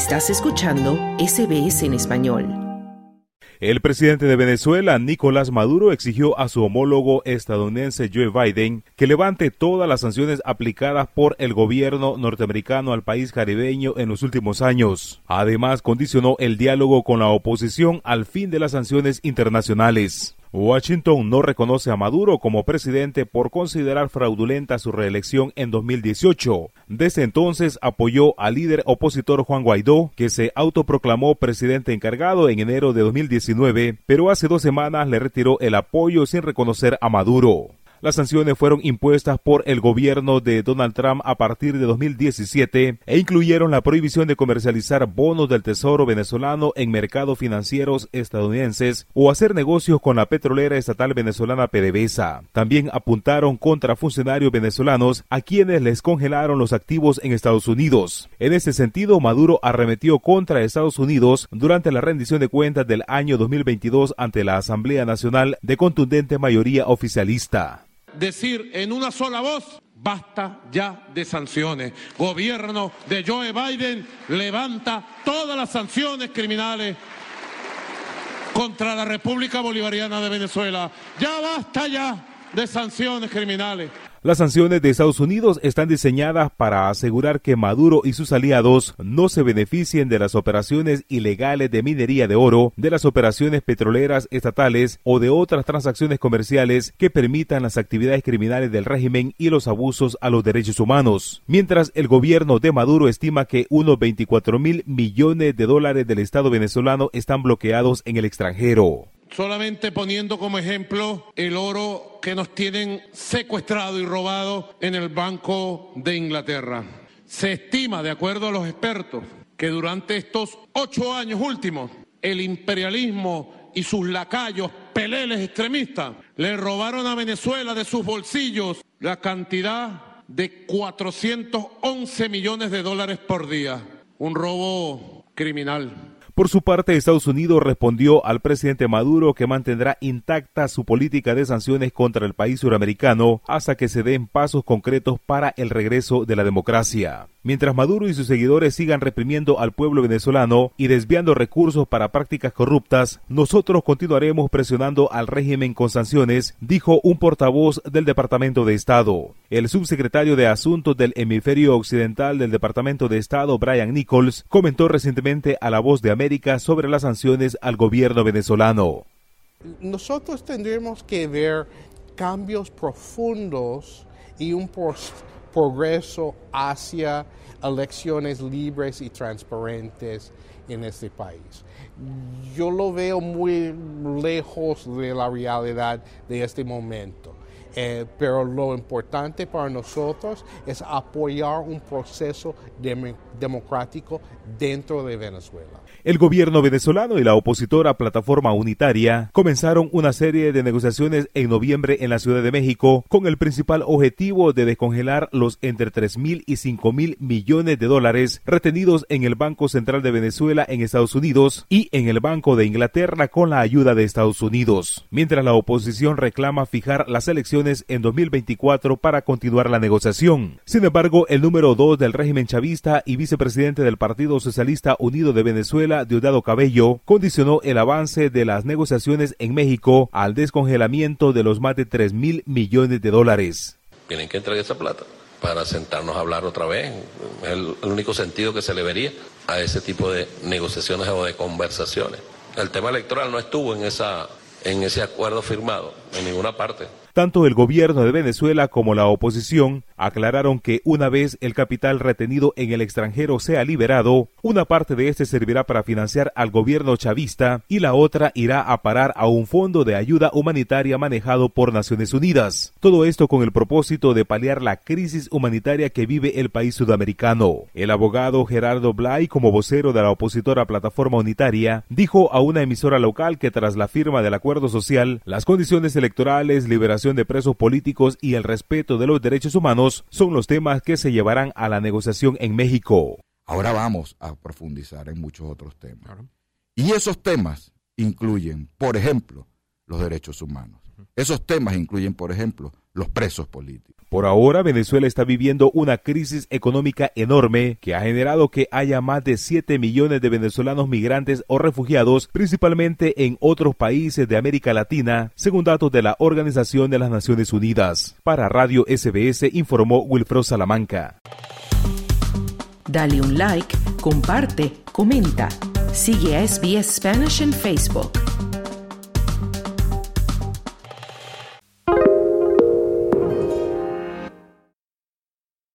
Estás escuchando SBS en español. El presidente de Venezuela, Nicolás Maduro, exigió a su homólogo estadounidense Joe Biden que levante todas las sanciones aplicadas por el gobierno norteamericano al país caribeño en los últimos años. Además, condicionó el diálogo con la oposición al fin de las sanciones internacionales. Washington no reconoce a Maduro como presidente por considerar fraudulenta su reelección en 2018. Desde entonces apoyó al líder opositor Juan Guaidó, que se autoproclamó presidente encargado en enero de 2019, pero hace dos semanas le retiró el apoyo sin reconocer a Maduro. Las sanciones fueron impuestas por el gobierno de Donald Trump a partir de 2017 e incluyeron la prohibición de comercializar bonos del Tesoro venezolano en mercados financieros estadounidenses o hacer negocios con la petrolera estatal venezolana PDVSA. También apuntaron contra funcionarios venezolanos a quienes les congelaron los activos en Estados Unidos. En ese sentido, Maduro arremetió contra Estados Unidos durante la rendición de cuentas del año 2022 ante la Asamblea Nacional de contundente mayoría oficialista decir en una sola voz, basta ya de sanciones. Gobierno de Joe Biden levanta todas las sanciones criminales contra la República Bolivariana de Venezuela. Ya basta ya de sanciones criminales. Las sanciones de Estados Unidos están diseñadas para asegurar que Maduro y sus aliados no se beneficien de las operaciones ilegales de minería de oro, de las operaciones petroleras estatales o de otras transacciones comerciales que permitan las actividades criminales del régimen y los abusos a los derechos humanos. Mientras el gobierno de Maduro estima que unos 24 mil millones de dólares del Estado venezolano están bloqueados en el extranjero solamente poniendo como ejemplo el oro que nos tienen secuestrado y robado en el Banco de Inglaterra. Se estima, de acuerdo a los expertos, que durante estos ocho años últimos, el imperialismo y sus lacayos peleles extremistas le robaron a Venezuela de sus bolsillos la cantidad de 411 millones de dólares por día. Un robo criminal. Por su parte, Estados Unidos respondió al presidente Maduro que mantendrá intacta su política de sanciones contra el país suramericano hasta que se den pasos concretos para el regreso de la democracia. Mientras Maduro y sus seguidores sigan reprimiendo al pueblo venezolano y desviando recursos para prácticas corruptas, nosotros continuaremos presionando al régimen con sanciones, dijo un portavoz del Departamento de Estado. El subsecretario de Asuntos del Hemisferio Occidental del Departamento de Estado, Brian Nichols, comentó recientemente a La Voz de América sobre las sanciones al gobierno venezolano. Nosotros tendremos que ver cambios profundos y un progreso hacia elecciones libres y transparentes en este país. Yo lo veo muy lejos de la realidad de este momento. Eh, pero lo importante para nosotros es apoyar un proceso democrático dentro de Venezuela. El gobierno venezolano y la opositora Plataforma Unitaria comenzaron una serie de negociaciones en noviembre en la Ciudad de México con el principal objetivo de descongelar los entre 3 mil y 5 mil millones de dólares retenidos en el Banco Central de Venezuela en Estados Unidos y en el Banco de Inglaterra con la ayuda de Estados Unidos, mientras la oposición reclama fijar las elecciones en 2024 para continuar la negociación. Sin embargo, el número 2 del régimen chavista y vicepresidente del Partido Socialista Unido de Venezuela Diosdado Cabello, condicionó el avance de las negociaciones en México al descongelamiento de los más de 3 mil millones de dólares. Tienen que entregar esa plata para sentarnos a hablar otra vez. Es el, el único sentido que se le vería a ese tipo de negociaciones o de conversaciones. El tema electoral no estuvo en, esa, en ese acuerdo firmado en ninguna parte. Tanto el gobierno de Venezuela como la oposición aclararon que una vez el capital retenido en el extranjero sea liberado, una parte de este servirá para financiar al gobierno chavista y la otra irá a parar a un fondo de ayuda humanitaria manejado por Naciones Unidas. Todo esto con el propósito de paliar la crisis humanitaria que vive el país sudamericano. El abogado Gerardo Blay, como vocero de la opositora Plataforma Unitaria, dijo a una emisora local que tras la firma del acuerdo social, las condiciones electorales, liberación de presos políticos y el respeto de los derechos humanos son los temas que se llevarán a la negociación en México. Ahora vamos a profundizar en muchos otros temas. Y esos temas incluyen, por ejemplo, los derechos humanos. Esos temas incluyen, por ejemplo, los presos políticos. Por ahora, Venezuela está viviendo una crisis económica enorme que ha generado que haya más de 7 millones de venezolanos migrantes o refugiados, principalmente en otros países de América Latina, según datos de la Organización de las Naciones Unidas. Para Radio SBS informó Wilfredo Salamanca. Dale un like, comparte, comenta. Sigue a SBS Spanish en Facebook.